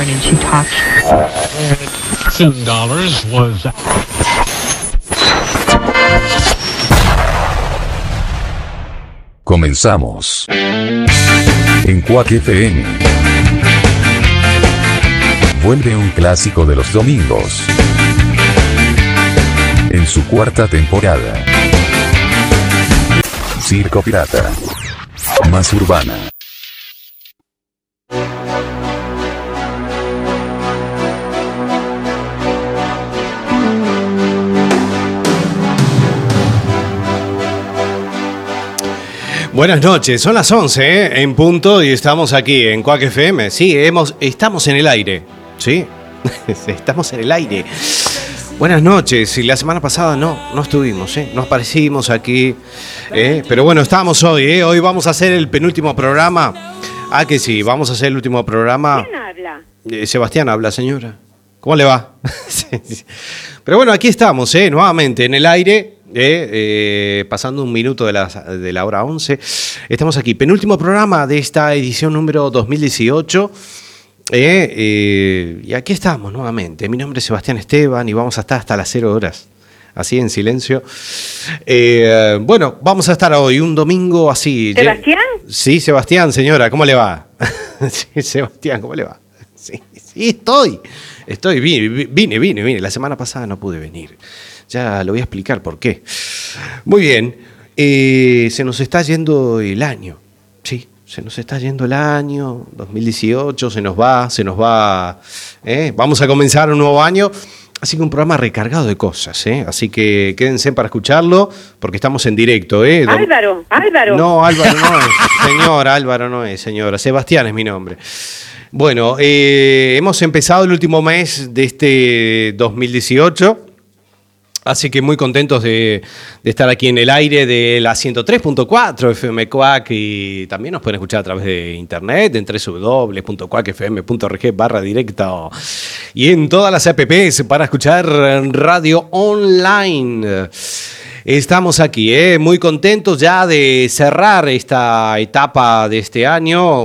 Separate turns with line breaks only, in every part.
And she talks.
Ten dollars was.
Comenzamos. En Quack FM. Vuelve un clásico de los domingos. En su cuarta temporada. Circo Pirata. Más urbana.
Buenas noches, son las 11 ¿eh? en punto y estamos aquí en Quack FM. Sí, hemos, estamos en el aire. Sí, estamos en el aire. Buenas noches, y la semana pasada no, no estuvimos, ¿eh? no aparecimos aquí. ¿eh? Pero bueno, estamos hoy, ¿eh? hoy vamos a hacer el penúltimo programa. Ah, que sí, vamos a hacer el último programa.
¿Quién habla?
Eh, Sebastián habla, señora. ¿Cómo le va? Pero bueno, aquí estamos, ¿eh? nuevamente en el aire, ¿eh? Eh, pasando un minuto de la, de la hora 11. Estamos aquí, penúltimo programa de esta edición número 2018. ¿eh? Eh, y aquí estamos nuevamente. Mi nombre es Sebastián Esteban y vamos a estar hasta las 0 horas. Así en silencio. Eh, bueno, vamos a estar hoy, un domingo así.
¿Sebastián?
Sí, Sebastián, señora, ¿cómo le va? sí, Sebastián, ¿cómo le va? Sí, sí, estoy. Estoy, vine, vine, vine, vine. La semana pasada no pude venir. Ya lo voy a explicar por qué. Muy bien. eh, se nos está yendo el año. Sí, se nos está yendo el año. 2018 se nos va, se nos va. ¿eh? Vamos a comenzar un nuevo año. Así que un programa recargado de cosas, ¿eh? Así que quédense para escucharlo, porque estamos en directo, ¿eh?
Álvaro, Álvaro.
no, Álvaro no es. Señor, Álvaro no es, señora. Sebastián es mi nombre. Bueno, eh, hemos empezado el último mes de este 2018. Así que muy contentos de, estar aquí en el aire de la 103.4 FM Cuac y también nos pueden escuchar a través de internet en www.cuacfm.org barra directo y en todas las apps para escuchar radio online. Estamos aquí, ¿eh? muy contentos ya de cerrar esta etapa de este año,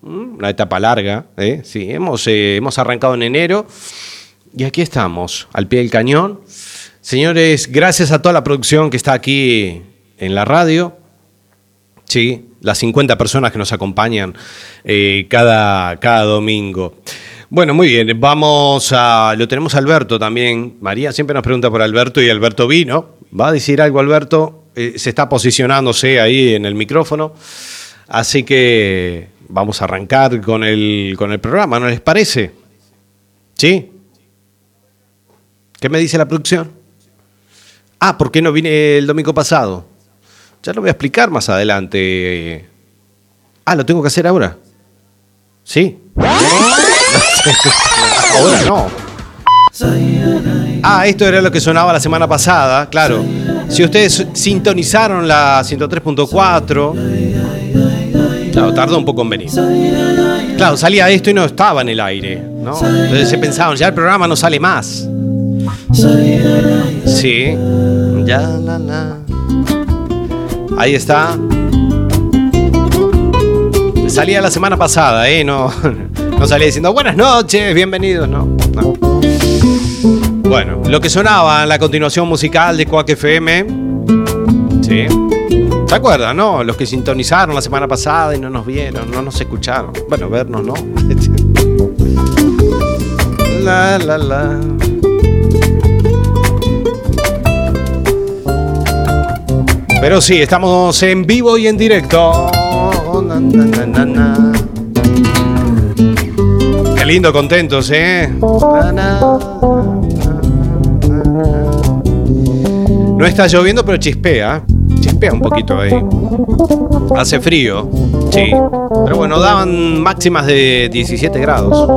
una etapa larga. ¿eh? Sí, hemos, eh, hemos arrancado en enero y aquí estamos, al pie del cañón. Señores, gracias a toda la producción que está aquí en la radio. Sí, las 50 personas que nos acompañan eh, cada, cada domingo. Bueno, muy bien, vamos a. Lo tenemos a Alberto también. María siempre nos pregunta por Alberto y Alberto vino. ¿Va a decir algo, Alberto? Eh, se está posicionándose ahí en el micrófono. Así que vamos a arrancar con el, con el programa, ¿no les parece? ¿Sí? ¿Qué me dice la producción? Ah, ¿por qué no vine el domingo pasado? Ya lo voy a explicar más adelante. Ah, ¿lo tengo que hacer ahora? ¿Sí? ahora no. Ah, esto era lo que sonaba la semana pasada, claro. Si ustedes sintonizaron la 103.4, claro, tardó un poco en venir. Claro, salía esto y no estaba en el aire, ¿no? Entonces se pensaban, ya el programa no sale más. Sí. Ya, la, la. Ahí está. Salía la semana pasada, ¿eh? No, no salía diciendo buenas noches, bienvenidos, no. no. Bueno, lo que sonaba en la continuación musical de Quack FM. Sí. ¿Se acuerdan, no? Los que sintonizaron la semana pasada y no nos vieron, no nos escucharon. Bueno, vernos, ¿no? La, la, la. Pero sí, estamos en vivo y en directo. Qué lindo, contentos, ¿eh? No está lloviendo, pero chispea. Chispea un poquito ahí. Hace frío, sí. Pero bueno, daban máximas de 17 grados.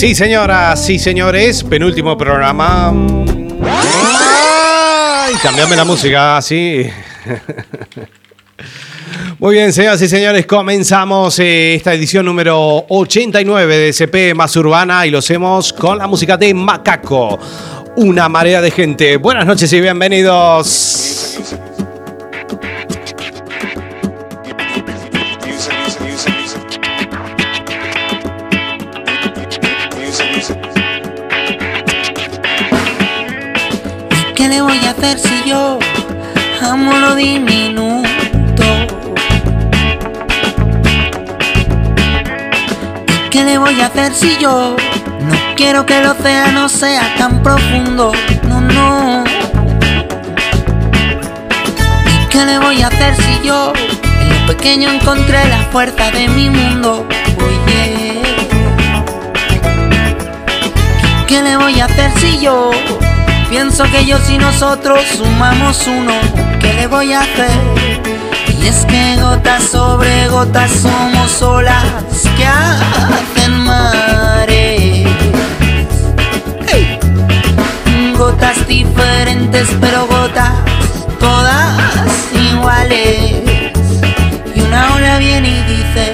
Sí, señoras, sí, señores, penúltimo programa. Ay, cambiame la música, sí. Muy bien, señoras y señores, comenzamos eh, esta edición número 89 de CP Más Urbana y lo hacemos con la música de Macaco. una marea de gente. Buenas noches y bienvenidos.
Le voy a hacer si yo amo lo diminuto? ¿Y qué le voy a hacer si yo no quiero que el océano sea tan profundo? No, no. ¿Y qué le voy a hacer si yo en lo pequeño encontré la fuerza de mi mundo? Oye. ¿Qué le voy a hacer si yo pienso que yo y nosotros sumamos uno? ¿Qué le voy a hacer? Y es que gotas sobre gotas somos olas que hacen mares. ¡Hey! Gotas diferentes pero gotas todas iguales. Y una ola viene y dice,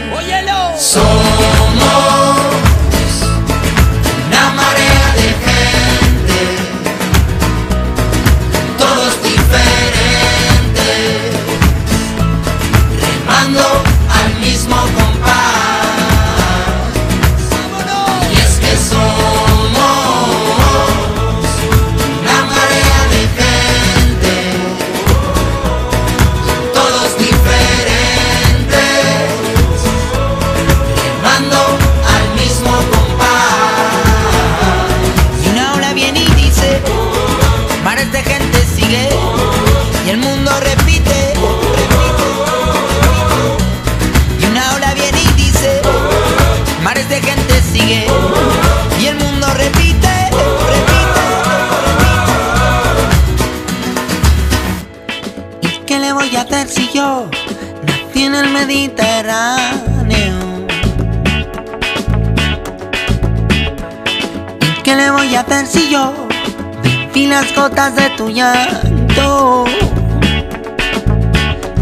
vi las gotas de tu llanto?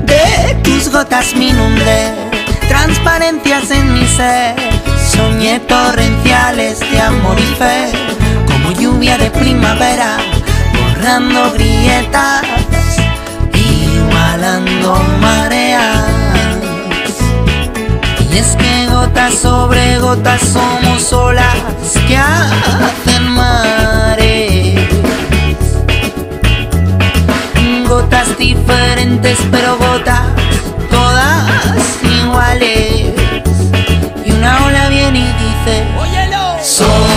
De tus gotas me inundé, transparencias en mi ser. Soñé torrenciales de amor y fe, como lluvia de primavera, borrando grietas, igualando mareas. Y es que gotas sobre gotas somos olas que hacen mares. Gotas diferentes pero gotas todas iguales. Y una ola viene y dice, Somos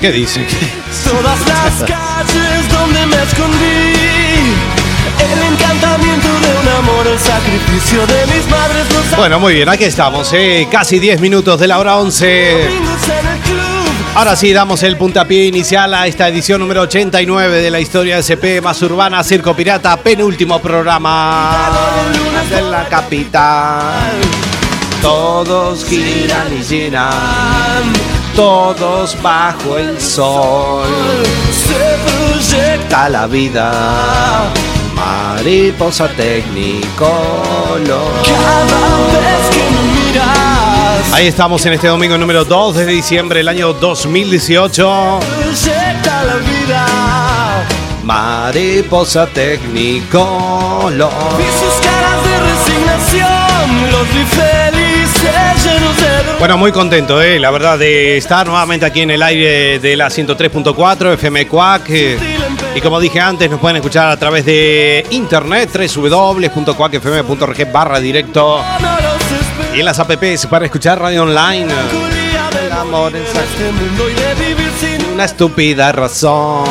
¿qué dice?
todas las calles donde me escondí. El encantamiento de un amor, el sacrificio de mis madres,
Bueno, muy bien, aquí estamos, eh, casi 10 minutos de la hora 11.
domingos en el club.
Ahora sí, damos el puntapié inicial a esta edición número 89 de la historia de SP más urbana, Circo Pirata, penúltimo programa de la capital. Todos giran y giran, todos bajo el sol.
Se proyecta
la vida, mariposa tecnicolor.
cada vez que me miras.
Ahí estamos en este domingo número 2 de diciembre del año 2018.
proyecta la vida.
Mariposa Tecnicolor.
Vi sus caras de resignación,
Bueno, muy contento, eh, la verdad, de estar nuevamente aquí en el aire de la 103.4 FM Cuac. eh, y como dije antes, nos pueden escuchar a través de internet, www.cuacfm.org barra directo. Y en las apps para escuchar radio online.
Del
amor en
este
Una estúpida razón.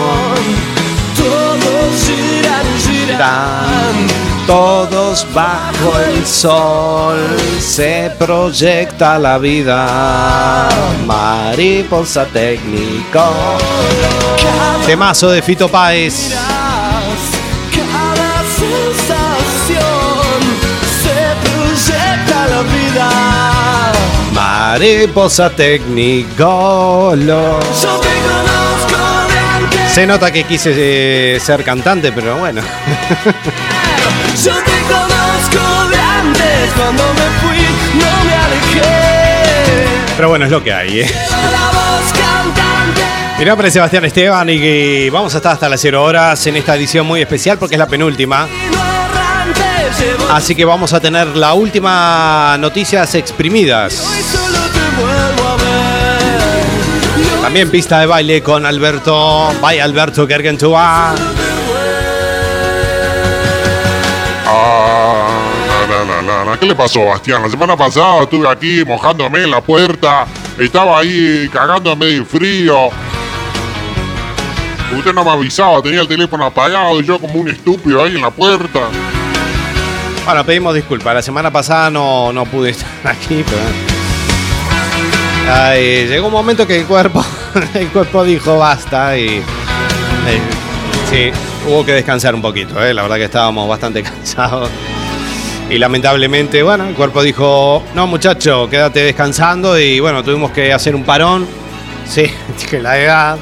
Todos giran, giran.
Todos bajo el sol se proyecta la vida. Mariposa técnico. Temazo de Fito Páez.
Cada sensación se proyecta la vida.
Mariposa técnico. Se nota que quise eh, ser cantante, pero bueno.
Yo te conozco de antes. Cuando me fui, no me alejé.
Pero bueno, es lo que hay. ¿eh? Mi nombre es Sebastián Esteban y vamos a estar hasta las 0 horas en esta edición muy especial porque es la penúltima. Así que vamos a tener la última noticias exprimidas. También pista de baile con Alberto. Bye Alberto Gergentúa.
¿Qué le pasó, Bastián? La semana pasada estuve aquí mojándome en la puerta. Estaba ahí cagándome de frío. Usted no me avisaba, tenía el teléfono apagado y yo como un estúpido ahí en la puerta.
Bueno, pedimos disculpas. La semana pasada no, no pude estar aquí, pero. Ay, llegó un momento que el cuerpo, el cuerpo dijo basta y. eh, sí, hubo que descansar un poquito, eh, la verdad que estábamos bastante cansados. Y lamentablemente, bueno, el cuerpo dijo, no muchacho, quédate descansando y bueno, tuvimos que hacer un parón. Sí, que la edad,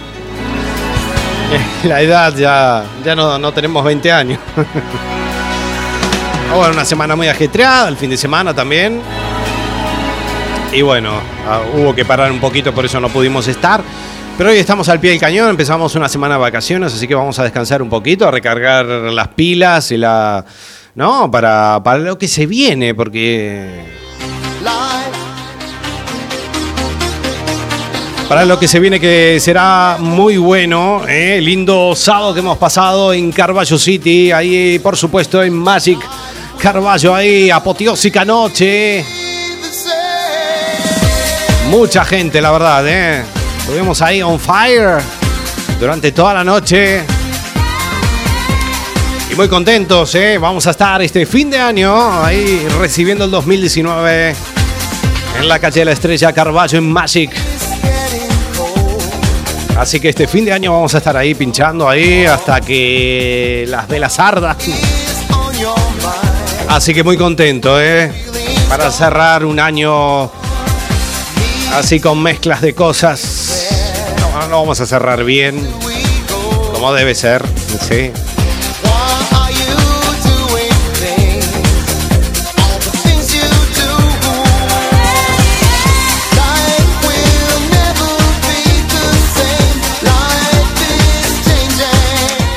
la edad ya, ya no, no tenemos 20 años. Bueno, una semana muy ajetreada, el fin de semana también. Y bueno, ah, hubo que parar un poquito, por eso no pudimos estar. Pero hoy estamos al pie del cañón, empezamos una semana de vacaciones, así que vamos a descansar un poquito, a recargar las pilas y la. ¿No? Para, para lo que se viene, porque. Para lo que se viene que será muy bueno, ¿eh? lindo sábado que hemos pasado en Carballo City, ahí por supuesto en Magic Carballo, ahí apoteósica noche. Mucha gente, la verdad, ¿eh? Estuvimos ahí on fire durante toda la noche. Y muy contentos, ¿eh? Vamos a estar este fin de año ahí recibiendo el 2019 en la calle de la Estrella Carballo en Magic. Así que este fin de año vamos a estar ahí pinchando ahí hasta que las velas ardan. Así que muy contento, ¿eh? Para cerrar un año así con mezclas de cosas. No, no vamos a cerrar bien, como debe ser, sí.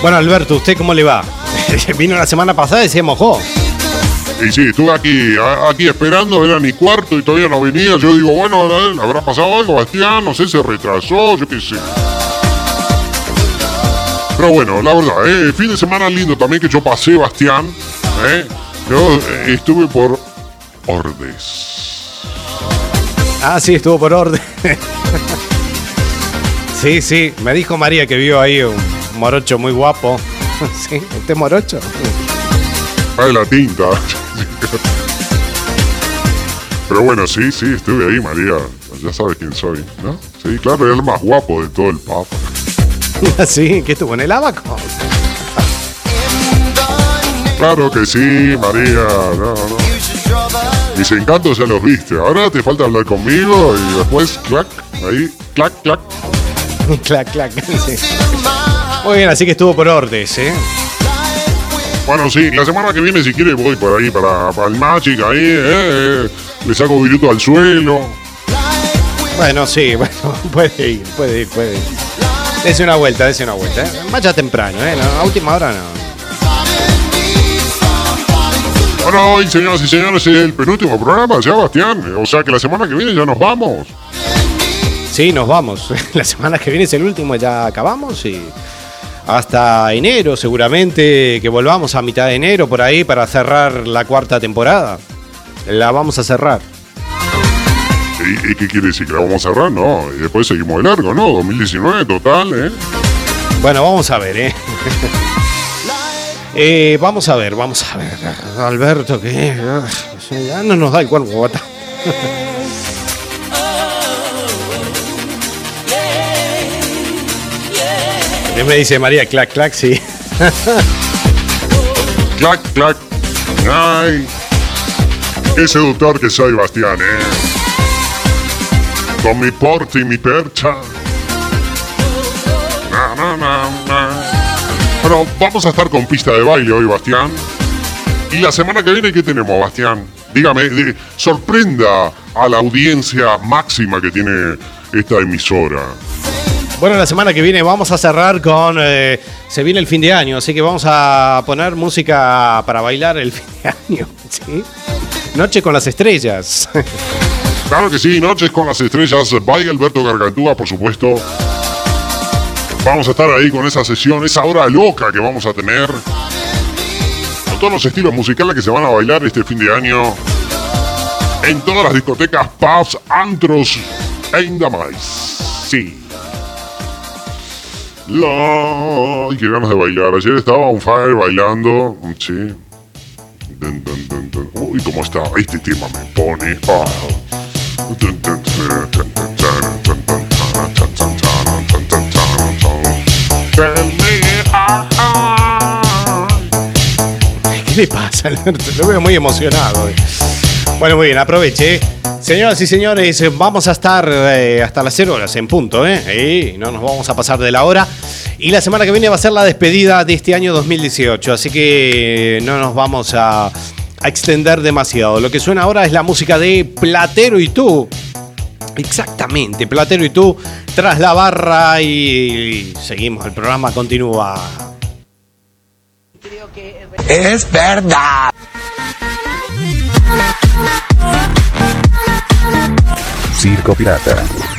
Bueno, Alberto, ¿usted cómo le va? Vino la semana pasada y se mojó.
Y sí, estuve aquí, aquí esperando, era mi cuarto y todavía no venía. Yo digo, bueno. ¿habrá pasado algo, Bastián? No sé, se retrasó, yo qué sé. Pero bueno, la verdad, ¿eh? fin de semana lindo también que yo pasé, Bastián. ¿eh? Yo eh, estuve por Ordes.
Ah, sí, estuvo por orden. sí, sí, me dijo María que vio ahí un morocho muy guapo. sí, ¿usted es morocho?
Ah, la tinta. Pero bueno, sí, sí, estuve ahí, María. Ya sabes quién soy, ¿no? Sí, claro, era el más guapo de todo el Papa.
sí, que estuvo en el abaco.
Claro que sí, María. No, no. Mis encantos ya los viste. Ahora te falta hablar conmigo y después, clac, ahí, clac, clac.
clac, clac. sí. Muy bien, así que estuvo por Ordes, ¿eh?
Bueno, sí, la semana que viene, si quieres, voy por ahí para, para el Magic, ahí, eh, eh, le saco viruto al suelo.
Bueno, sí, bueno, puede ir, puede ir, puede ir. Dese una vuelta, dese una vuelta. ¿eh? Vaya temprano, ¿eh? No, a última hora no.
Bueno, hoy, señoras y señores, es el penúltimo programa, Sebastián. O sea que la semana que viene ya nos vamos.
Sí, nos vamos. La semana que viene es el último, ya acabamos y hasta enero seguramente que volvamos a mitad de enero por ahí para cerrar la cuarta temporada. La vamos a cerrar.
¿Y, y qué quiere decir? ¿Que la vamos a cerrar? No, y después seguimos de largo, ¿no? 2019 total, ¿eh?
Bueno, vamos a ver, ¿eh? Eh, vamos a ver, vamos a ver. Alberto, que ah, ya no nos da el cuerpo. guata. me dice María? Clac, clac, sí.
Clac, clac. Ay. Qué seductor que soy, Bastián, ¿eh? Con mi porte y mi percha. Na, na, na, na. Bueno, vamos a estar con pista de baile hoy, Bastián. Y la semana que viene, ¿qué tenemos, Bastián? Dígame, sorprenda a la audiencia máxima que tiene esta emisora.
Bueno, la semana que viene vamos a cerrar con. eh, se viene el fin de año, así que vamos a poner música para bailar el fin de año. ¿sí? Noche con las estrellas.
Claro que sí, Noches con las Estrellas, by Alberto Gargantúa, por supuesto. Vamos a estar ahí con esa sesión, esa hora loca que vamos a tener. Con todos los estilos musicales que se van a bailar este fin de año. En todas las discotecas, pubs, antros e indamais. Sí. La... Y ganas de bailar. Ayer estaba on fire bailando. Sí. Dun, Uy, cómo está. Este tema me pone. Oh.
¿Qué le pasa, Lo veo muy emocionado. Bueno, muy bien, aproveche. Señoras y señores, vamos a estar eh, hasta las 0 horas en punto, ¿eh? No nos vamos a pasar de la hora. Y la semana que viene va a ser la despedida de este año 2018, así que no nos vamos a extender demasiado. Lo que suena ahora es la música de Platero y tú. Exactamente, Platero y tú, tras la barra y seguimos, el programa continúa.
Es verdad.
Pirata.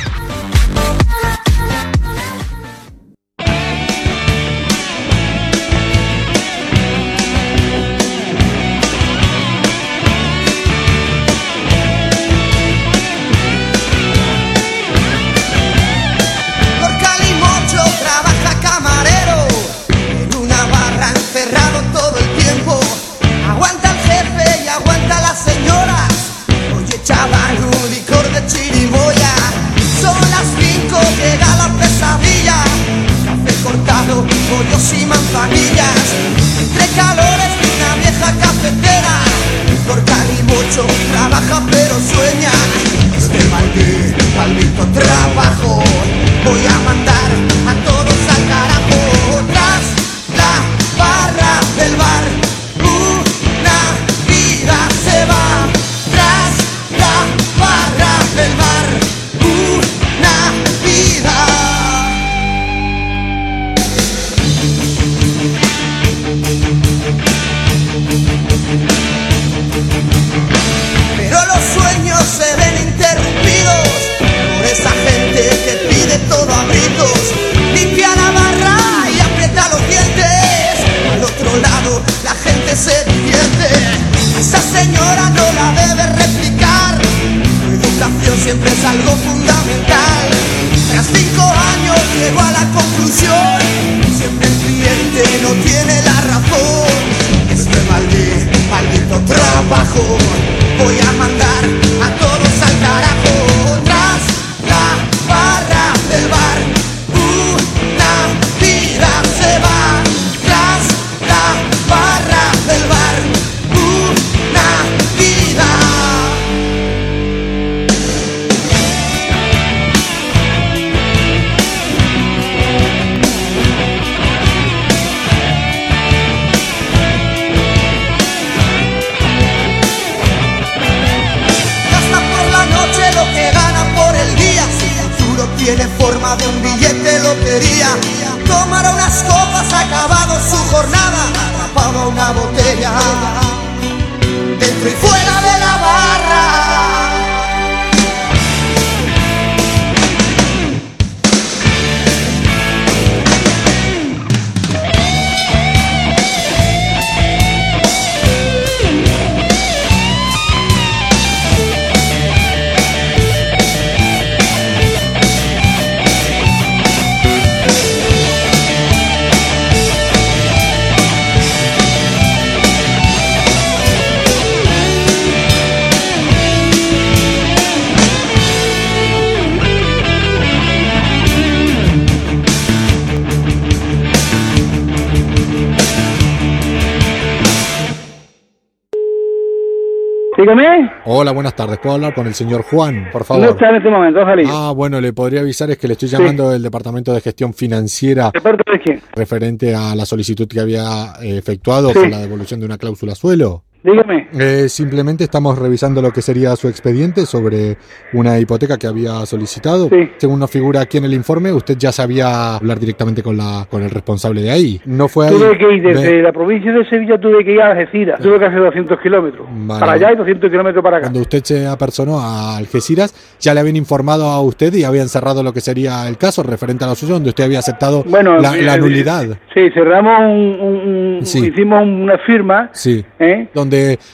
Dígame.
Hola, buenas tardes. ¿Puedo hablar con el señor Juan, por favor?
No está en este momento, Jalí.
Ah, bueno, le podría avisar es que le estoy llamando del Departamento de Gestión Financiera
¿De parte de quién?
referente a la solicitud que había eh, efectuado
Sí.
la devolución de una cláusula suelo.
Dígame.
Eh, simplemente estamos revisando lo que sería su expediente sobre una hipoteca que había solicitado.
Sí.
Según nos figura aquí en el informe, usted ya sabía hablar directamente con la con el responsable de ahí. No fue ahí.
Tuve que ir desde
Ve-
la provincia de Sevilla, tuve que ir a Algeciras. Tuve que hacer 200 kilómetros.
Vale.
Para allá y 200 kilómetros para acá.
Cuando usted se apersonó a Algeciras, ya le habían informado a usted y habían cerrado lo que sería el caso referente a la suya, donde usted había aceptado
Bueno,
la, la
eh,
nulidad.
Sí, cerramos un, un- un-
Sí.
hicimos una firma,
Sí.
¿eh?
Donde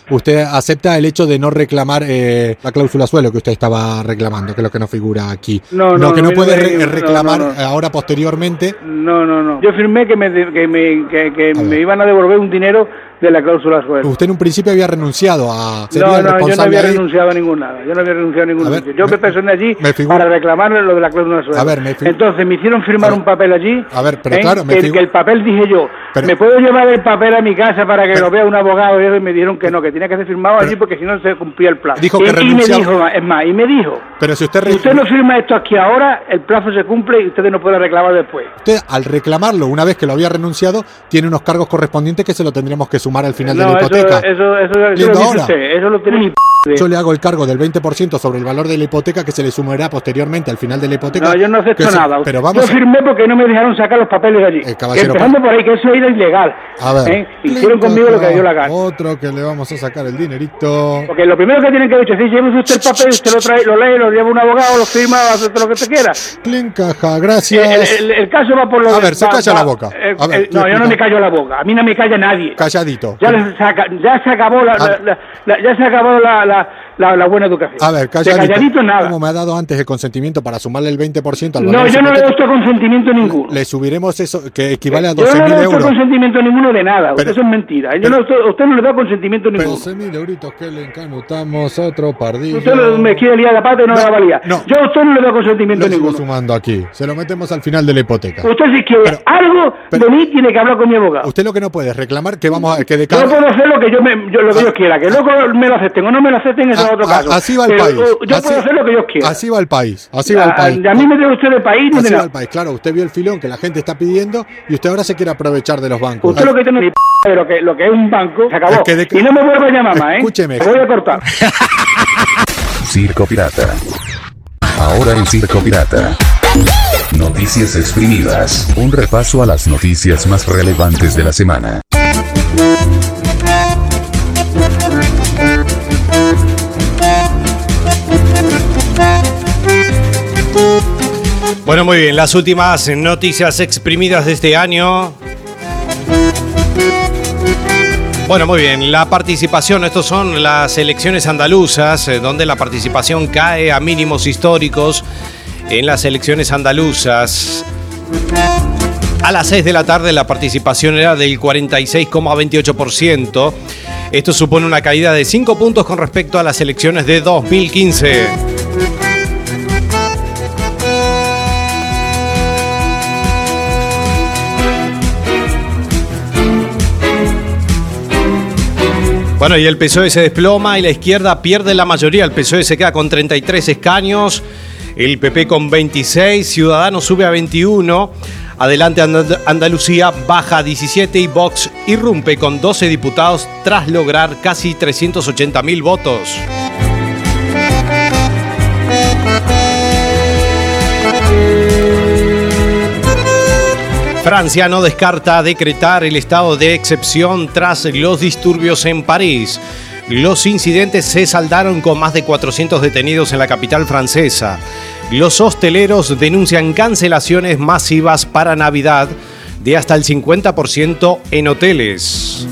usted acepta el hecho de no reclamar eh, la cláusula suelo que usted estaba reclamando, que es lo que nos figura aquí.
No, no,
que no,
no,
puede
no,
re-
no,
reclamar
no, no.
ahora posteriormente.
No, no, no. Yo firmé que me, que me, que, que me iban a devolver un dinero de la cláusula suelo.
Usted en un principio había renunciado a.
No, no, yo no había
ahí.
renunciado a ningún nada. Yo no había renunciado a ningún
A ver,
sitio. Yo
me-
me personé allí
me
para reclamar lo de la cláusula suelo.
A ver, me
Entonces me hicieron firmar un papel allí.
A ver, pero
¿eh?
claro, me
el- que el papel dije yo.
Pero-
¿Me puedo llevar el papel a mi casa para que
Pero-
lo vea un abogado? Y me dijeron que no, que tenía que ser firmado allí porque si no se cumplía el plazo.
Dijo
y,
que
y me dijo, es más, y me dijo,
Pero si usted,
si usted no firma esto aquí ahora, el plazo se cumple y ustedes no pueden reclamar después.
usted, al reclamarlo, una vez que lo había renunciado, tiene unos cargos correspondientes que se lo tendríamos que sumar al final de
No,
la
eso,
hipoteca.
eso, eso, eso,
Lindo
lo dice usted, eso lo tiene mi p de-
Yo le hago el cargo del 20% sobre el valor de la hipoteca que se le sumará posteriormente al final de la hipoteca.
No, yo no acepto
se-
nada.
Pero vamos
yo firmé porque no me dejaron sacar los papeles de allí.
Eh, caballero,
Empezando por ahí, que eso era ilegal.
a, a ver.
¿eh? Hicieron conmigo lo que dio la gana.
Otro que le vamos a sacar el dinerito.
Porque lo primero que tienen que decir es, llévese usted el papel, usted lo trae, lo lee, lo lleva un abogado, lo firma, hace lo que usted quiera.
Clean caja,
El,
gracias.
el- el caso va por lo
A
de-
ver, se
va-
calla
va-
la boca.
eh,
A ver,
eh, no, yo no me callo la boca. A mí no me calla nadie.
Calladito.
Ya, les saca- ya se acabó la,
A-
la- la- la- ya se acabó la, la, la, la buena educación.
A ver,
De
calladito.
calladito nada.
Como me ha dado antes el consentimiento para sumarle el 20% al valor
No, yo no le doy consentimiento ninguno.
le subiremos eso, que equivale a
Yo no
12.000
le doy usted
euros.
consentimiento ninguno de nada.
Pero-
eso es mentira. Yo no, usted, no le da consentimiento ninguno.
12.000 euritos que le encanutamos, otro pardillo.
Usted me quiere liar la pata y no,
No,
la valía.
no.
Yo a usted no le doy
Lo
consentimiento
sigo
ninguno.
sumando aquí. Se lo metemos al final de la hipoteca.
Usted si quiere
Pero-
algo
pero-
de mí tiene que hablar con mi abogado.
Usted lo que no puede es reclamar que vamos a que de
Yo
cada
puedo hacer lo que yo, me, yo, lo que
Ah.
yo quiera, que luego me lo acepten o no me lo acepten, eso es
A-
otro
a-
caso.
así va el
Pero,
país.
uh, Yo
Así-
puedo hacer lo que yo quiera.
Así va el país. Así va el
a,
país.
a mí me debe usted de país, no
Así va el país. Claro, usted vio el filón que la gente está pidiendo y usted ahora se quiere aprovechar de los bancos.
Usted lo que tiene de lo que, lo que es un banco, se acabó.
Es que de-
Y no me vuelva a llamar más, ¿eh?
Escúcheme.
Me voy a cortar.
Circo Pirata. Ahora en Circo Pirata. Noticias exprimidas. Un repaso a las noticias más relevantes de la semana.
Bueno, muy bien, las últimas noticias exprimidas de este año. Bueno, muy bien, la participación, estos son las elecciones andaluzas, eh, donde la participación cae a mínimos históricos en las elecciones andaluzas. A las 6 de la tarde la participación era del 46,28%. Esto supone una caída de 5 puntos con respecto a las elecciones de 2015. Bueno, y el PSOE se desploma y la izquierda pierde la mayoría. El PSOE se queda con 33 escaños, el PP con 26, Ciudadanos sube a 21, adelante And- Andalucía baja a 17 y Vox irrumpe con 12 diputados tras lograr casi 380 mil votos. Francia no descarta decretar el estado de excepción tras los disturbios en París. Los incidentes se saldaron con más de 400 detenidos en la capital francesa. Los hosteleros denuncian cancelaciones masivas para Navidad de hasta el 50% en hoteles.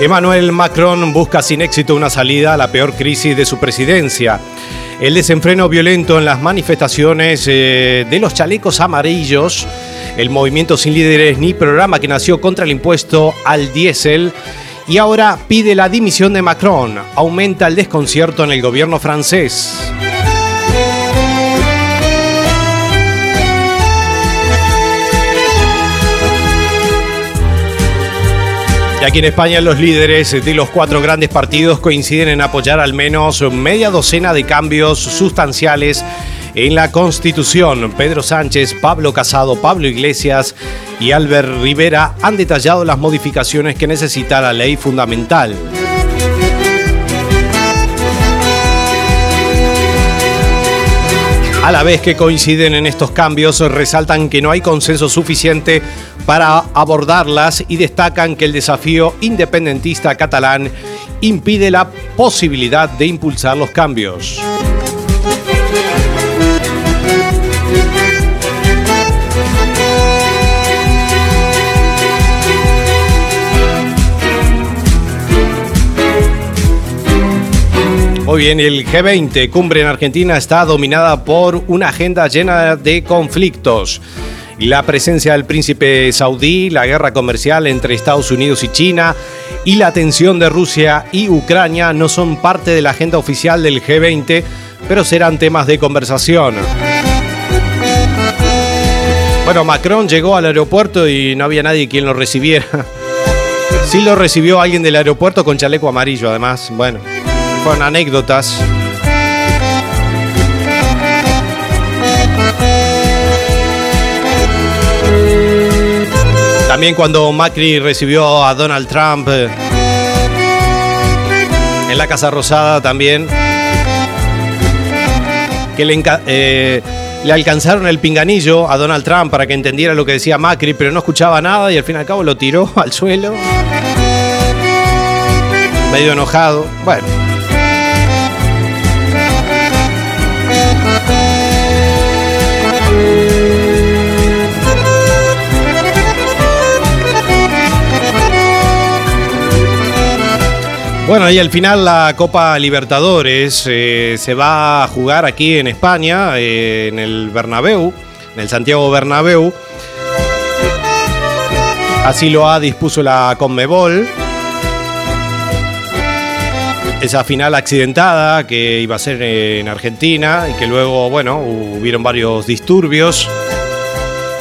Emmanuel Macron busca sin éxito una salida a la peor crisis de su presidencia. El desenfreno violento en las manifestaciones eh, de los chalecos amarillos, el movimiento sin líderes ni programa que nació contra el impuesto al diésel y ahora pide la dimisión de Macron. Aumenta el desconcierto en el gobierno francés. Y aquí en España los líderes de los cuatro grandes partidos coinciden en apoyar al menos media docena de cambios sustanciales en la Constitución. Pedro Sánchez, Pablo Casado, Pablo Iglesias y Albert Rivera han detallado las modificaciones que necesita la ley fundamental. A la vez que coinciden en estos cambios, resaltan que no hay consenso suficiente para abordarlas y destacan que el desafío independentista catalán impide la posibilidad de impulsar los cambios. Muy bien, el G20, cumbre en Argentina, está dominada por una agenda llena de conflictos. La presencia del príncipe saudí, la guerra comercial entre Estados Unidos y China y la tensión de Rusia y Ucrania no son parte de la agenda oficial del G20, pero serán temas de conversación. Bueno, Macron llegó al aeropuerto y no había nadie quien lo recibiera. Sí lo recibió alguien del aeropuerto con chaleco amarillo, además. Bueno con anécdotas. También cuando Macri recibió a Donald Trump eh, en la Casa Rosada también, que le, eh, le, alcanzaron el pinganillo a Donald Trump para que entendiera lo que decía Macri, pero no escuchaba nada y al fin y al cabo lo tiró al suelo. Medio enojado. Bueno. Bueno, y al final la Copa Libertadores eh, se va a jugar aquí en España, eh, en el Bernabéu, en el Santiago Bernabéu. Así lo ha dispuso la Conmebol. Esa final accidentada que iba a ser en Argentina y que luego, bueno, hubieron varios disturbios.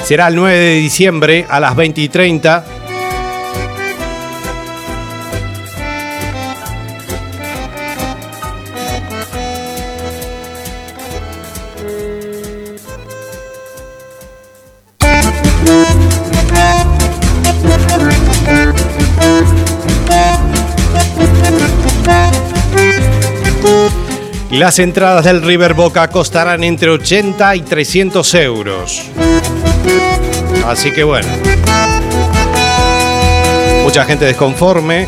Será el 9 de diciembre a las 20 y 30 Las entradas del River Boca costarán entre 80 y 300 euros. Así que bueno. Mucha gente desconforme.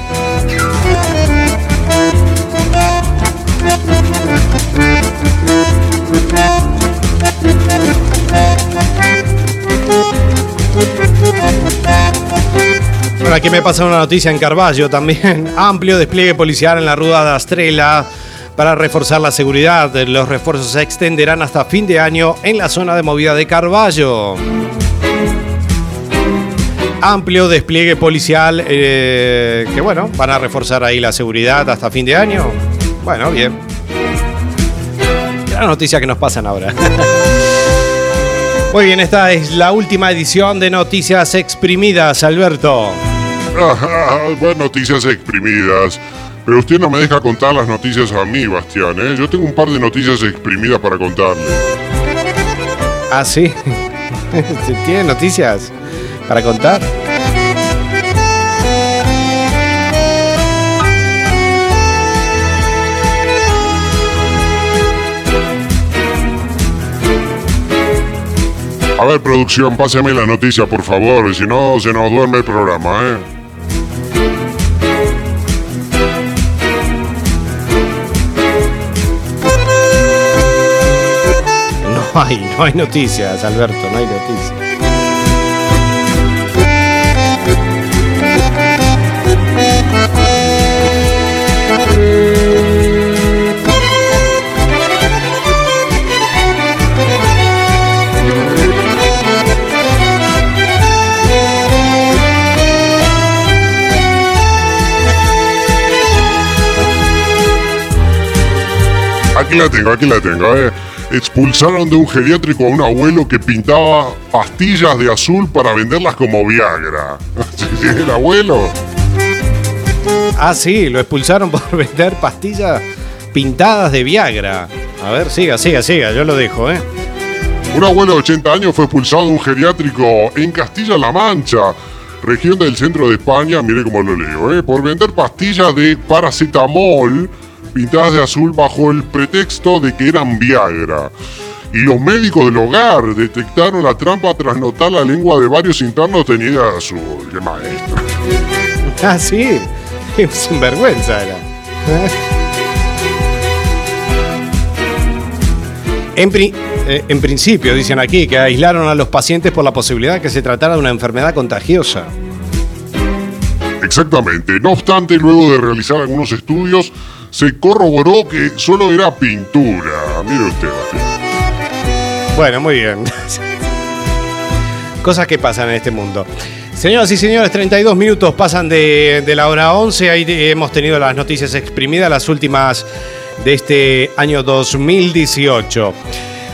Bueno, aquí me pasa una noticia en Carballo también. Amplio despliegue policial en la ruta de Astrela para reforzar la seguridad. Los refuerzos se extenderán hasta fin de año en la zona de movida de Carballo. Amplio despliegue policial eh, que bueno, van a reforzar ahí la seguridad hasta fin de año. Bueno, bien. La noticia que nos pasan ahora. Muy bien, esta es la última edición de Noticias Exprimidas, Alberto.
bueno, noticias exprimidas. Pero usted no me deja contar las noticias a mí, Bastián, ¿eh? Yo tengo un par de noticias exprimidas para contarle.
Ah, sí. ¿Tiene noticias para contar?
A ver, producción, páseme la noticia, por favor, si no se nos duerme el programa, ¿eh?
No hay, no hay noticias, Alberto, no hay noticias.
Aquí la tengo, aquí la tengo, ¿eh? Expulsaron de un geriátrico a un abuelo que pintaba pastillas de azul para venderlas como Viagra. ¿Sí, el abuelo?
Ah, sí, lo expulsaron por vender pastillas pintadas de Viagra. A ver, siga, siga, siga, yo lo dejo, ¿eh?
Un abuelo de 80 años fue expulsado de un geriátrico en Castilla-La Mancha, región del centro de España, mire cómo lo leo, ¿eh? por vender pastillas de paracetamol pintadas de azul bajo el pretexto de que eran Viagra. Y los médicos del hogar detectaron la trampa tras notar la lengua de varios internos tenida de azul. ¡Qué maestro!
Ah, sí, es sinvergüenza era. En, pri- eh, en principio, dicen aquí, que aislaron a los pacientes por la posibilidad de que se tratara de una enfermedad contagiosa.
Exactamente. No obstante, luego de realizar algunos estudios, se corroboró que solo era pintura. Mire usted, Bastián.
Bueno, muy bien. Cosas que pasan en este mundo. Señoras y señores, 32 minutos pasan de, de la hora 11. Ahí hemos tenido las noticias exprimidas, las últimas de este año 2018.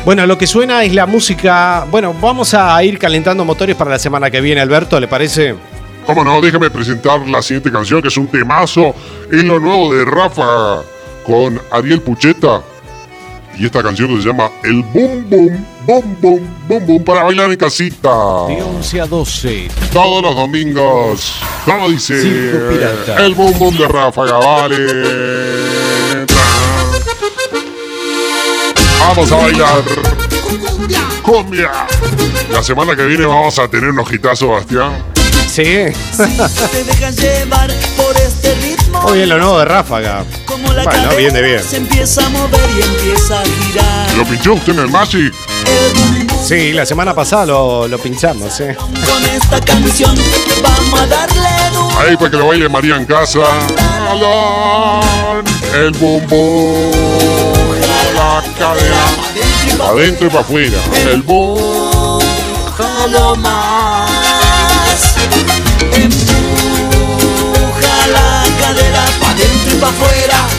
Bueno, lo que suena es la música. Bueno, vamos a ir calentando motores para la semana que viene, Alberto, ¿le parece?
Cómo no, déjame presentar la siguiente canción, que es un temazo. Es lo nuevo de Rafa con Ariel Pucheta. Y esta canción se llama El Boom Boom, Boom Boom, Boom Boom para bailar en casita.
De 11 a 12.
Todos los domingos. ¿Cómo dice? El Boom Boom de Rafa Gavale. Vamos a bailar. Cumbia. La semana que viene vamos a tener unos hitazos, Bastián.
Sí.
Te dejas llevar por este ritmo.
Muy bien, lo nuevo de Ráfaga.
Como la
Bueno, bien de bien.
Se empieza a mover y empieza a girar.
¿Lo pinchó usted en el Magic?
Sí, la semana pasada lo, lo pinchamos, sí.
Con esta canción vamos a darle duro.
Ahí para que lo baile María en casa. El boom boom. La cadera. Adentro y para afuera. El boom.
Jalo pa' afuera.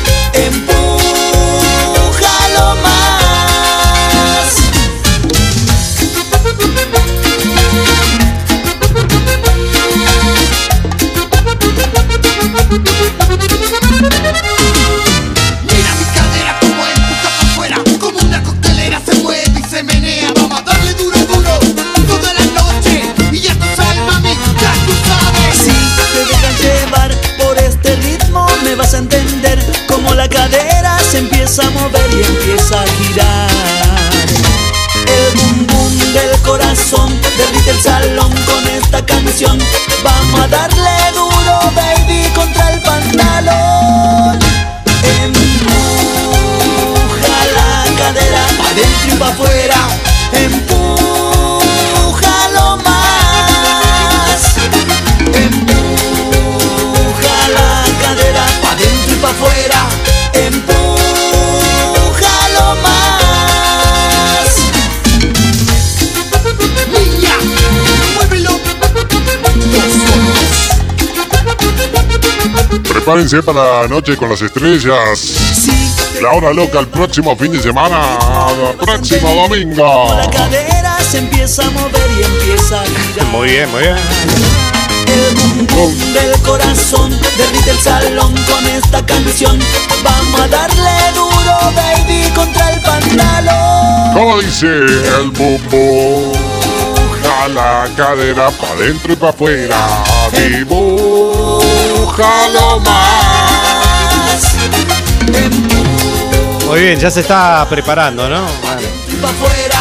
Empieza
Prepárense para la noche con las estrellas. La hora loca el próximo fin de semana. El próximo domingo.
La cadera se empieza a mover y empieza a girar.
Muy bien, muy bien.
El boom del corazón derrite el salón con esta canción. Vamos a darle duro, baby, contra el pantalón.
¿Cómo dice el boom boom? la cadera pa' dentro y pa' afuera. Dibújalo más.
Muy bien, ya se está preparando, ¿no? Bueno.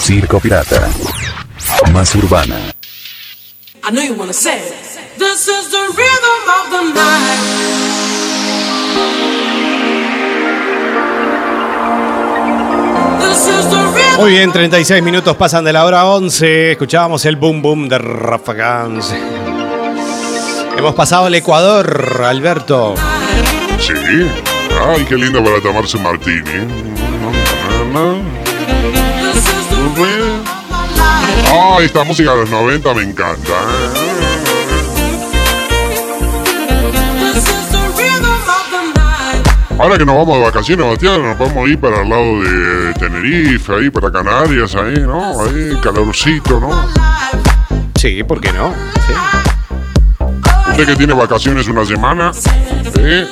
Circo Pirata. Más urbana.
I know you wanna say it. This is the rhythm of the night. This is the rhythm.
Muy bien, 36 minutos pasan de la hora 11. Escuchábamos el boom boom de Rafa Gans. Hemos pasado el Ecuador, Alberto.
Sí. Ay, qué lindo para tomarse un martini. Ay, esta música de los 90 me encanta. ¿eh? Ahora que nos vamos de vacaciones, Bastián, nos podemos ir para el lado de Tenerife, ahí para Canarias, ahí, ¿no? Ahí, calorcito, ¿no?
Sí, ¿por qué no? Sí.
Usted que tiene vacaciones una semana, ¿eh?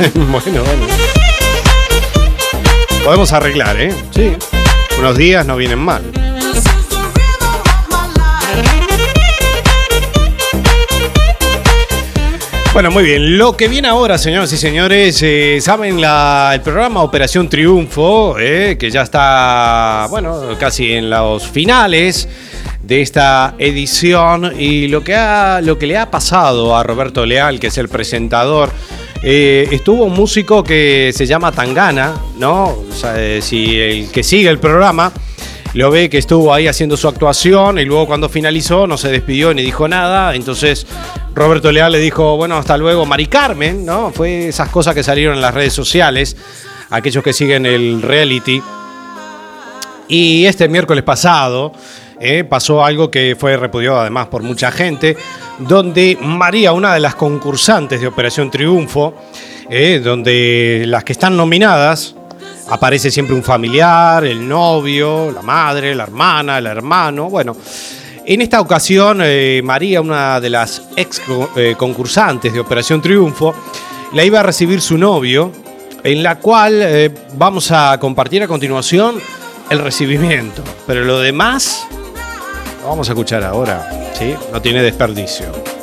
bueno, bueno. Podemos arreglar, ¿eh? Sí. Unos días no vienen mal. Bueno, muy bien. Lo que viene ahora, señoras y señores, eh, saben la- el programa Operación Triunfo, eh, que ya está, bueno, casi en los finales de esta edición y lo que, ha, lo que le ha pasado a Roberto Leal, que es el presentador, eh, estuvo un músico que se llama Tangana, ¿no? Eh, si el que sigue el programa lo ve que estuvo ahí haciendo su actuación y luego cuando finalizó no se despidió ni dijo nada. Entonces Roberto Leal le dijo, bueno, hasta luego, Mari Carmen, ¿no? Fue esas cosas que salieron en las redes sociales, aquellos que siguen el reality. Y este miércoles pasado eh, pasó algo que fue repudiado además por mucha gente, donde María, una de las concursantes de Operación Triunfo, eh, donde las que están nominadas, aparece siempre un familiar, el novio, la madre, la hermana, el hermano, bueno. En esta ocasión, eh, María, una de las ex concursantes de Operación Triunfo, la iba a recibir su novio, en la cual vamos a compartir a continuación el recibimiento. Pero lo demás, vamos a escuchar ahora, ¿sí? No tiene desperdicio.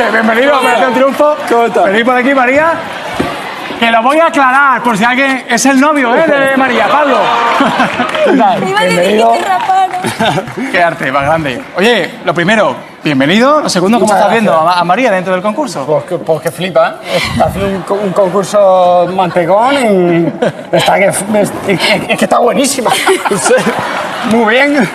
Noches, bienvenido a Operación Triunfo. ¿Cómo estás? Venid por aquí, María. Que lo voy a aclarar por si alguien es el novio ¿eh? de María, Pablo. ¿Qué tal? Bienvenido. Qué arte más grande. Oye, lo primero, bienvenido. Lo segundo, ¿cómo
Muchas
estás viendo a, a María dentro del concurso?
Pues que, pues que flipa. Está haciendo un, un concurso mantecón y está que, es, es que está buenísima.
Muy bien.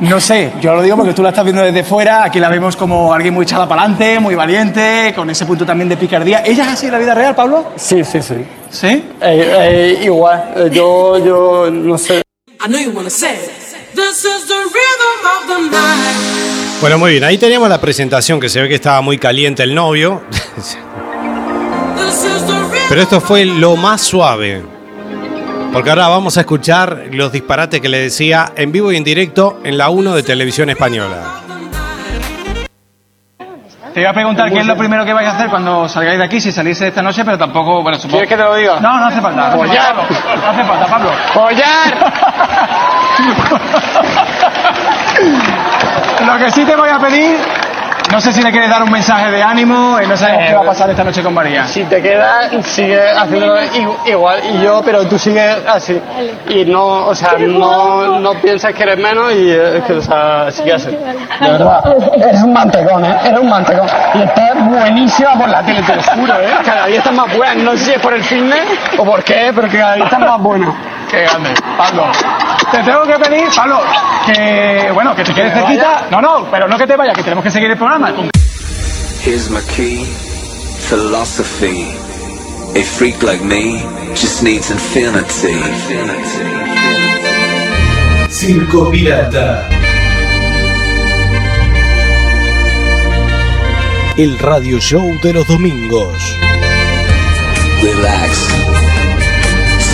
No sé, yo lo digo porque tú la estás viendo desde fuera, aquí la vemos como alguien muy echada para adelante, muy valiente, con ese punto también de picardía. ¿Ella es así en la vida real, Pablo?
Sí, sí, sí.
¿Sí?
Eh, eh, igual, eh, yo, yo no sé.
I know you wanna say it. This is the rhythm of the night.
Bueno, muy bien, ahí teníamos la presentación que se ve que estaba muy caliente el novio. Pero esto fue lo más suave. Porque ahora vamos a escuchar los disparates que le decía en vivo y en directo en la 1 de Televisión Española.
Te iba a preguntar qué es lo primero que vais a hacer cuando salgáis de aquí, si salís esta noche, pero tampoco, bueno, supongo...
¿Quieres que te lo diga?
No, no hace falta. no hace
Follar.
falta, Pablo. No hace falta, Pablo. Lo que sí te voy a pedir, no sé si le quieres dar un mensaje de ánimo, eh, no sabemos qué va a pasar esta noche con María.
Si te quedas, sigue haciéndolo igual y yo, pero tú sigues así. Y no, o sea, no, no piensas que eres menos y eh, que, o sea, sigue así. De verdad, eres un mantecón, ¿eh? Eres un mantecón. Y estás buenísima por la tele, te lo juro, ¿eh? Cada día estás más buena. No sé si es por el fitness o por qué, pero que cada día estás más buena.
Qué grande, Pablo. Te tengo que pedir, Pablo, que, bueno, que te quedes cerquita. No, no, pero no que te vayas, que tenemos que seguir el programa.
Here's my key, philosophy. A freak like me just needs infinity.
Circo Pirata. El radio show de los domingos.
Relax.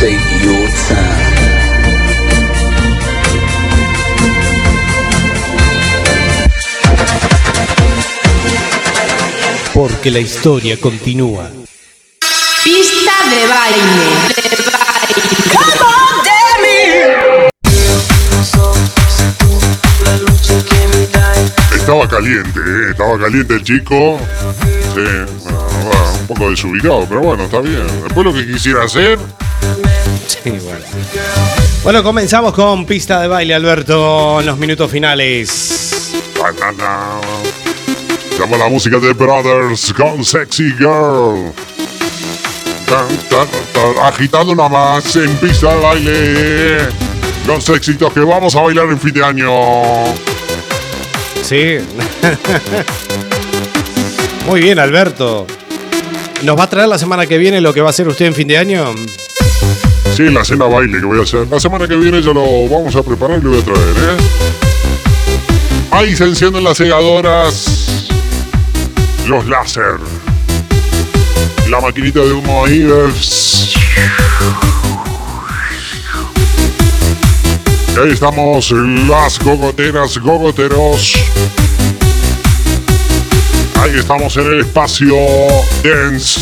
Take your time.
porque la historia continúa.
Pista de baile.
Estaba caliente, ¿eh? estaba caliente el chico. Sí, bueno, un poco desubicado, pero bueno, está bien. Después lo que quisiera hacer.
Bueno. Bueno, comenzamos con pista de baile, Alberto, en los minutos finales.
Llama la música de Brothers con Sexy Girl. Tan, tan, tan, agitando una más en pista de baile. Los éxitos que vamos a bailar en fin de año.
Sí. Muy bien, Alberto. ¿Nos va a traer la semana que viene lo que va a hacer usted en fin de año?
Sí, la cena baile que voy a hacer. La semana que viene ya lo vamos a preparar y lo voy a traer, ¿eh? Ahí se encienden las segadoras. Los láser. La maquinita de humo ahí. es- ahí estamos, las gogoteras, gogoteros. Ahí estamos en el espacio dance.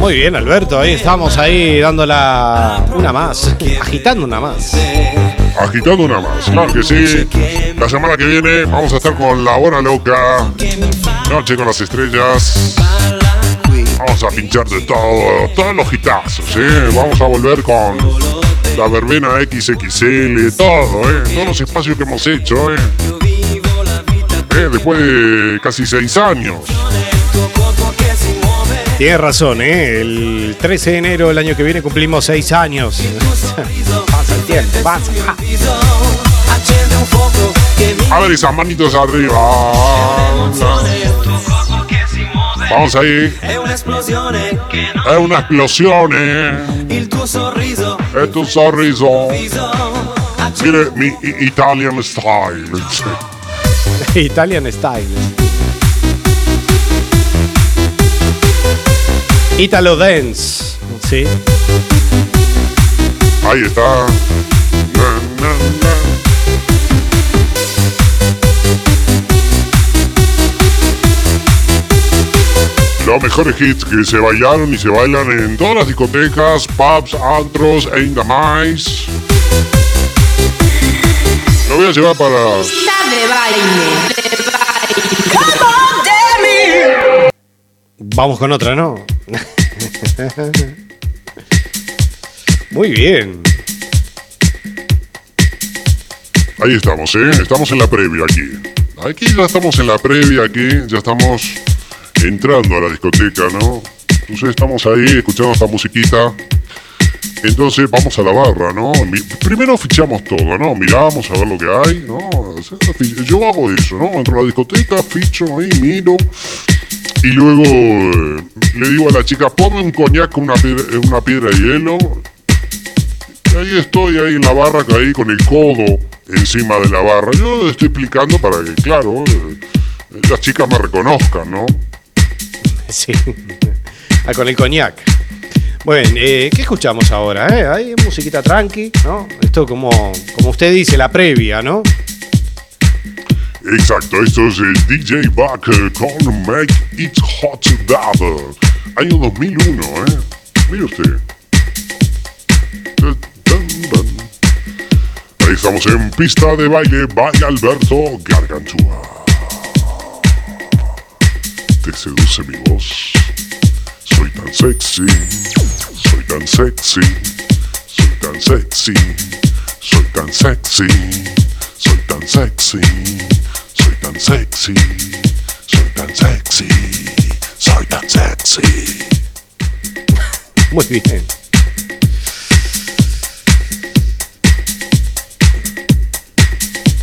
Muy bien, Alberto. Ahí estamos ahí dando la una más, agitando una más.
Agitando una más, claro que sí. La semana que viene vamos a estar con La Hora Loca, Noche con las Estrellas. Vamos a pinchar de todo, todos los hitazos, ¿eh? Vamos a volver con la verbena XXL, todo, ¿eh? Todos los espacios que hemos hecho, ¿eh? Eh, Después de casi seis años.
Tiene razón, ¿eh? El 13 de enero del año que viene cumplimos seis años. pasa el tiempo, pasa.
A ver esas manitos arriba. Vamos ahí.
È un'esplosione che
È un'esplosione.
il tuo sorriso
È tu sorriso. Mire mi Italian style.
Italian style. Italo Dance. Sí.
Ahí está. Na, na, na. Los mejores hits que se bailaron y se bailan en todas las discotecas, pubs, antros e indamais. Lo voy a llevar para
Pista de baile.
Vamos con otra, ¿no? Muy bien.
Ahí estamos, ¿eh? Estamos en la previa aquí. Aquí ya estamos en la previa, aquí ya estamos entrando a la discoteca, ¿no? Entonces estamos ahí escuchando esta musiquita. Entonces vamos a la barra, ¿no? Primero fichamos todo, ¿no? Miramos a ver lo que hay, ¿no? Yo hago eso, ¿no? Entro a la discoteca, ficho ahí, miro. Y luego eh, le digo a la chica, ponme un coñac con una piedra, una piedra de hielo. Y ahí estoy, ahí en la barra, ahí con el codo encima de la barra. Yo estoy explicando para que, claro, eh, las chicas me reconozcan, ¿no?
Sí. Ah, con el coñac. Bueno, eh, ¿qué escuchamos ahora? Eh? Hay musiquita tranqui, ¿no? Esto como, como usted dice, la previa, ¿no?
Exacto, esto es el DJ Back eh, con Make It Hot Dab. Año 2001, ¿eh? Mire usted. Ahí estamos en pista de baile, baila Alberto Gargantúa. Te seduce mi voz. Soy tan sexy, soy tan sexy, soy tan sexy, soy tan sexy, tan sexy, soy tan sexy, soy tan sexy, soy tan sexy.
Muy bien.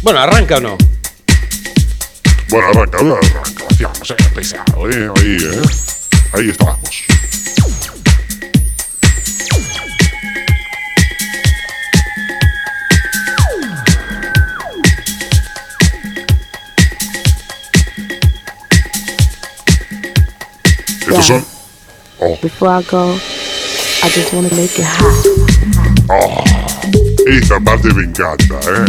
Bueno, ¿arranca o no?
Bueno, arranca, arranca, no sé, pesado, ¿eh? Ahí, ¿eh? Ahí estamos. Estos son... Oh,
Before I go, I just want to make it hot.
oh, esta parte me encanta, ¿eh?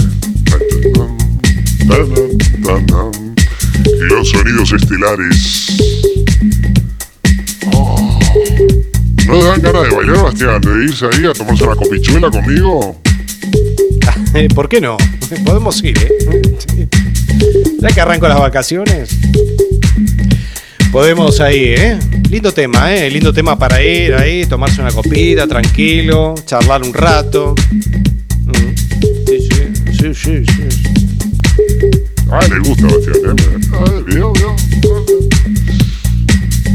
Los sonidos estelares. Oh. ¿No te dan ganas de bailar, Bastián? ¿De irse ahí a tomarse una copichuela conmigo?
Eh, ¿Por qué no? Podemos ir, ¿eh? Ya que arranco las vacaciones. Podemos ahí, ¿eh? Lindo tema, ¿eh? Lindo tema para ir ahí, tomarse una copita, tranquilo, charlar un rato. Sí, sí, sí, sí, sí.
Ah, le gusta, Bastián. ¿eh? Ah, vio, vio.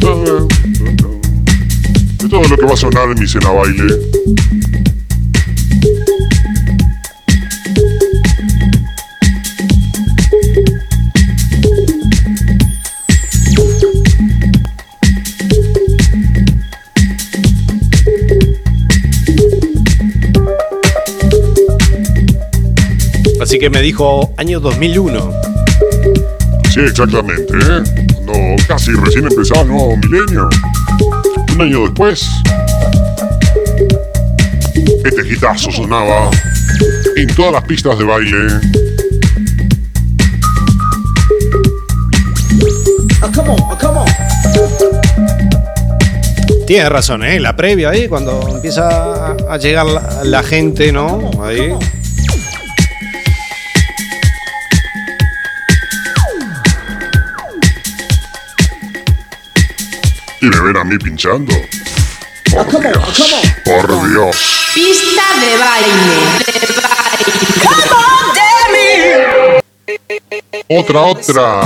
Ah, Es todo lo que va a sonar en mi cena baile.
Así que me dijo año 2001.
Sí, exactamente, ¿eh? Cuando casi recién empezaba el nuevo milenio. Un año después, este hitazo sonaba en todas las pistas de baile.
Tienes razón, ¿eh? La previa ahí, cuando empieza a- a llegar la, la gente, ¿no? Ahí.
Y me ven a mí pinchando. Por Dios, por Dios.
Pista de baile.
Otra, otra.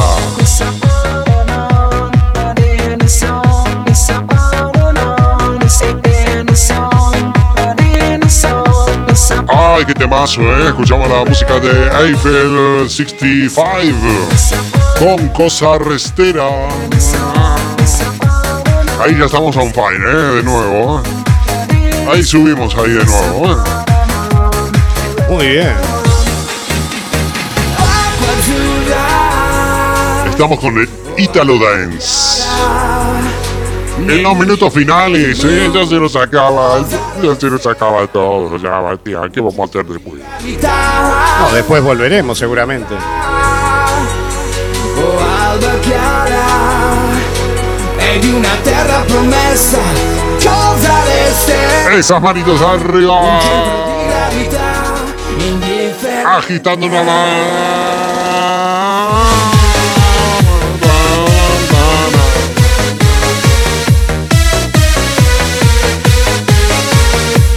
Ay, qué temazo, ¿eh? Escuchamos la música de Eiffel 65 con Cosa Restera. Ahí ya estamos on fire, ¿eh? De nuevo. ¿eh? Ahí subimos ahí de nuevo, ¿eh?
Muy bien.
Estamos con el Italo Dance. En los minutos finales, ¿eh? ya se nos acaba, ya se nos acaba todo, ya, Bastián, ¿qué vamos a hacer después?
No, después volveremos seguramente.
Di una terra promessa cosa
Esas manitos arriba,
di gravità indifferente
agitando una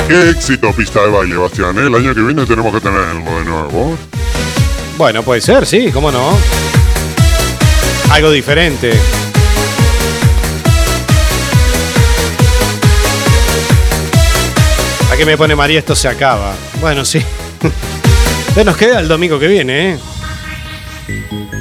Qué éxito pista de baile, Bastián. ¿eh? El año que viene tenemos que tenerlo de nuevo.
Bueno, puede ser, sí, cómo no. Algo diferente. ¿A qué me pone María? Esto se acaba. Bueno, sí. Ya nos queda el domingo que viene, ¿eh?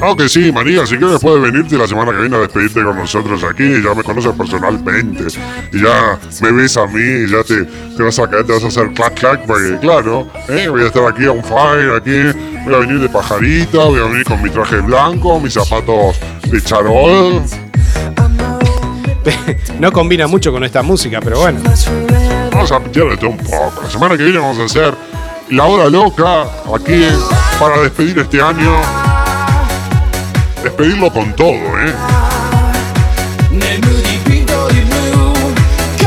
Aunque sí, María, si quieres puedes venirte la semana que viene a despedirte con nosotros aquí. Ya me conoces personalmente. Y ya me ves a mí y ya te, te vas a caer, te vas a hacer clac clac. Porque claro, ¿eh? voy a estar aquí on fire, aquí. Voy a venir de pajarita, voy a venir con mi traje blanco, mis zapatos de charol.
No combina mucho con esta música, pero bueno.
Vamos a de todo un poco. La semana que viene vamos a hacer la hora loca aquí para despedir este año. Despedirlo con todo, ¿eh?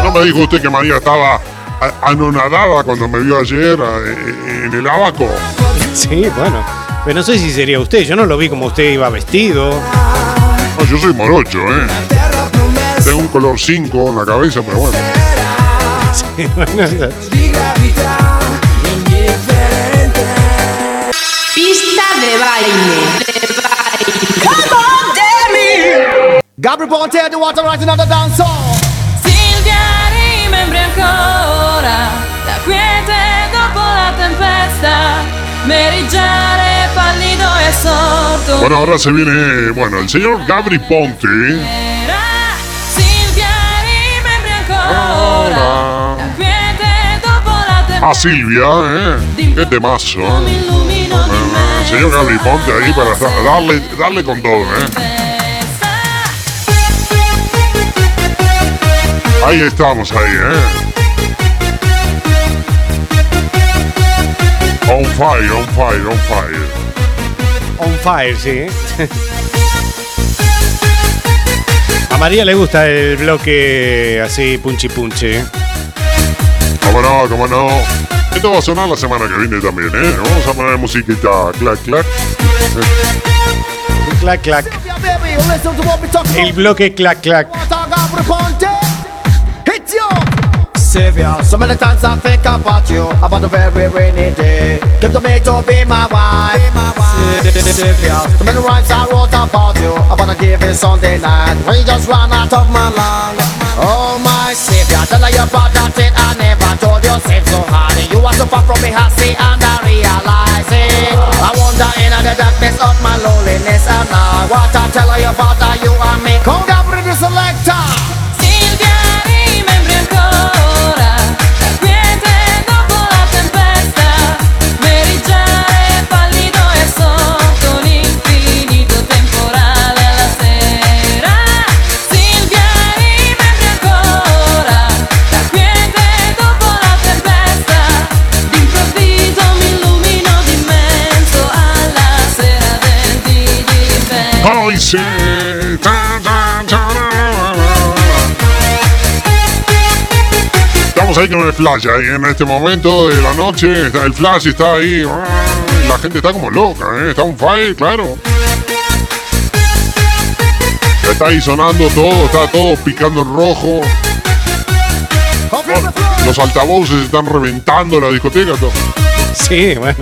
No me dijo usted que María estaba anonadada cuando me vio ayer eh, en el abaco.
Sí, bueno. Pero no sé si sería usted. Yo no lo vi como usted iba vestido.
No, yo soy morocho, ¿eh? Tengo un color 5 en la cabeza, pero bueno.
Sí, bueno,
di gravità indifferente
Pista de baile.
Come on, Demi! Gabriel Ponte, the water right another dance song.
Silvia rimembri ancora la quiete dopo la tempesta. Meriggiare pallido e sordo.
Bueno, ahora se viene, bueno, el señor Gabri Ponte. A Silvia, ¿eh? Qué temazo. ¿eh? Señor Gabri Ponte ahí para da- darle, darle con todo, ¿eh? Ahí estamos, ahí, ¿eh? On fire, on fire, on fire.
On fire, sí. María le gusta el bloque así punchi punchi.
Cómo no, cómo no. Esto va a sonar la semana que viene también, ¿eh? Vamos a poner musiquita clac, clac.
Clac, clac. El bloque clac, clac.
Savior, so many times I think about you, about a very rainy day. Give to me to be my wife. Savior, so many rhymes I wrote about you, about a given Sunday night. When you just ran out of my lungs. Oh my Savior, tell her you about that I never told you seem so hard. You are so far from me, I see and I realize it. I wander in the darkness of my loneliness and now what I tell you about
ahí con el flash ahí en este momento de la noche. Está el flash está ahí. Ay, La gente está como loca, ¿eh? Está un fire, claro. Está ahí sonando todo, está todo picando en rojo. Los altavoces están reventando la discoteca. Todo.
Sí, bueno.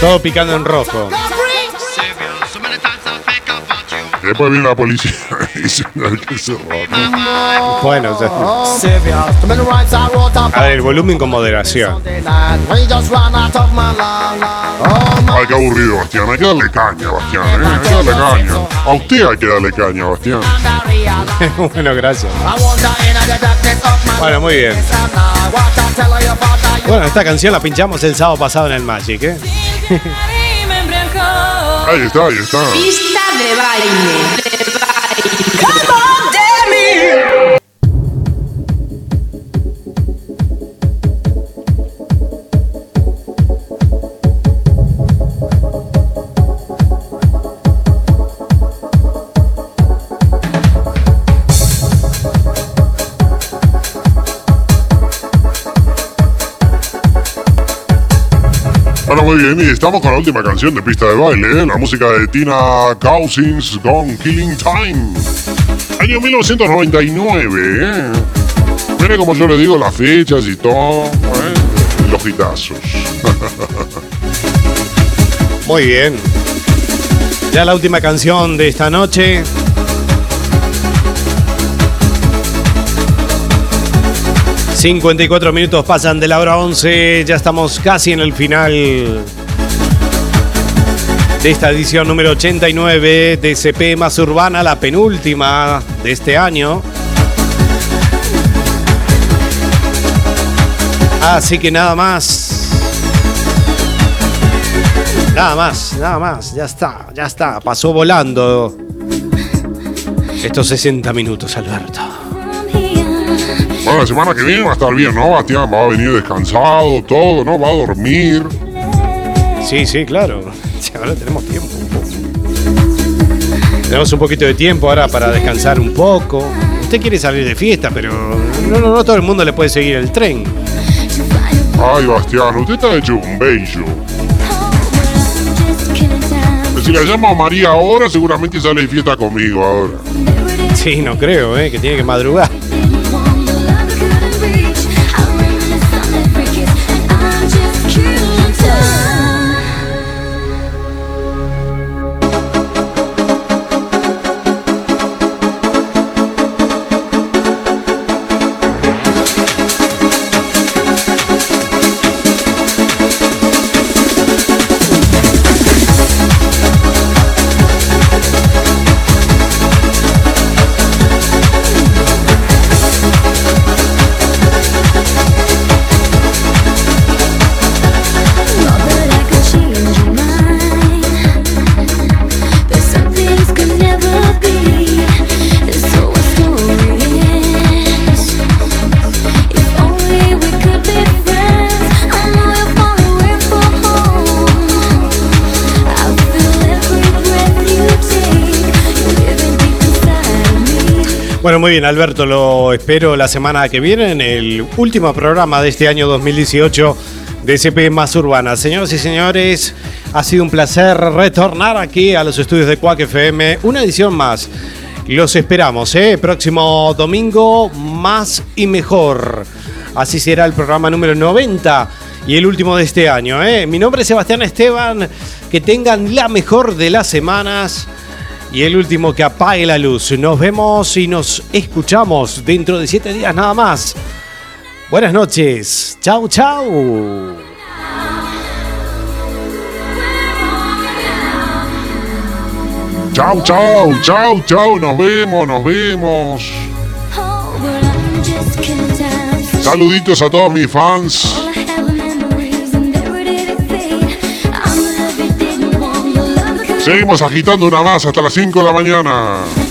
Todo picando en rojo.
Después viene la policía y dice que se roba.
Bueno,
about
a ver, el volumen con moderación.
Ay, qué aburrido, Bastián. Hay que darle caña, Bastián. ¿eh? Hay que darle caña. A usted hay que darle caña, Bastián.
bueno, gracias. Bueno, muy bien. Bueno, esta canción la pinchamos el sábado pasado en el Magic, ¿eh?
Ahí está, ahí está.
Pista de baile.
Muy bien, y estamos con la última canción de pista de baile, ¿eh? la música de Tina Cousins con Killing Time. Año 1999, ¿eh? Mire como yo le digo las fechas y todo, ¿eh? Los hitazos.
Muy bien. Ya la última canción de esta noche. ...54 minutos pasan de la hora 11... ...ya estamos casi en el final... ...de esta edición número 89... ...de CP Más Urbana... ...la penúltima de este año... Así que nada más... Nada más, nada más, ya está, ya está, pasó volando estos 60 minutos, Alberto.
Bueno, la semana que viene va a estar bien, ¿no, Bastián? Va a venir descansado, todo, ¿no? Va a dormir.
Sí, sí, claro. Ahora tenemos tiempo. Tenemos un poquito de tiempo ahora para descansar un poco. Usted quiere salir de fiesta, pero no, no, no todo el mundo le puede seguir el tren.
Ay, Bastián, usted está hecho un bello. Si la llamo a María ahora, seguramente sale de fiesta conmigo ahora.
Sí, no creo, ¿eh? que tiene que madrugar. Muy bien, Alberto, lo espero la semana que viene en el último programa de este año 2018 de SP Más Urbana. Señoras y señores, ha sido un placer retornar aquí a los estudios de Quack FM. Una edición más. Los esperamos, ¿eh? Próximo domingo, más y mejor. Así será el programa número 90 y el último de este año, ¿eh? Mi nombre es Sebastián Esteban. Que tengan la mejor de las semanas. Y el último que apague la luz. Nos vemos y nos escuchamos dentro de siete días nada más. Buenas noches. Chau, chau.
Chau, chau, chau, chau. Nos vemos, nos vemos. Saluditos a todos mis fans. Seguimos agitando una más hasta las 5 de la mañana.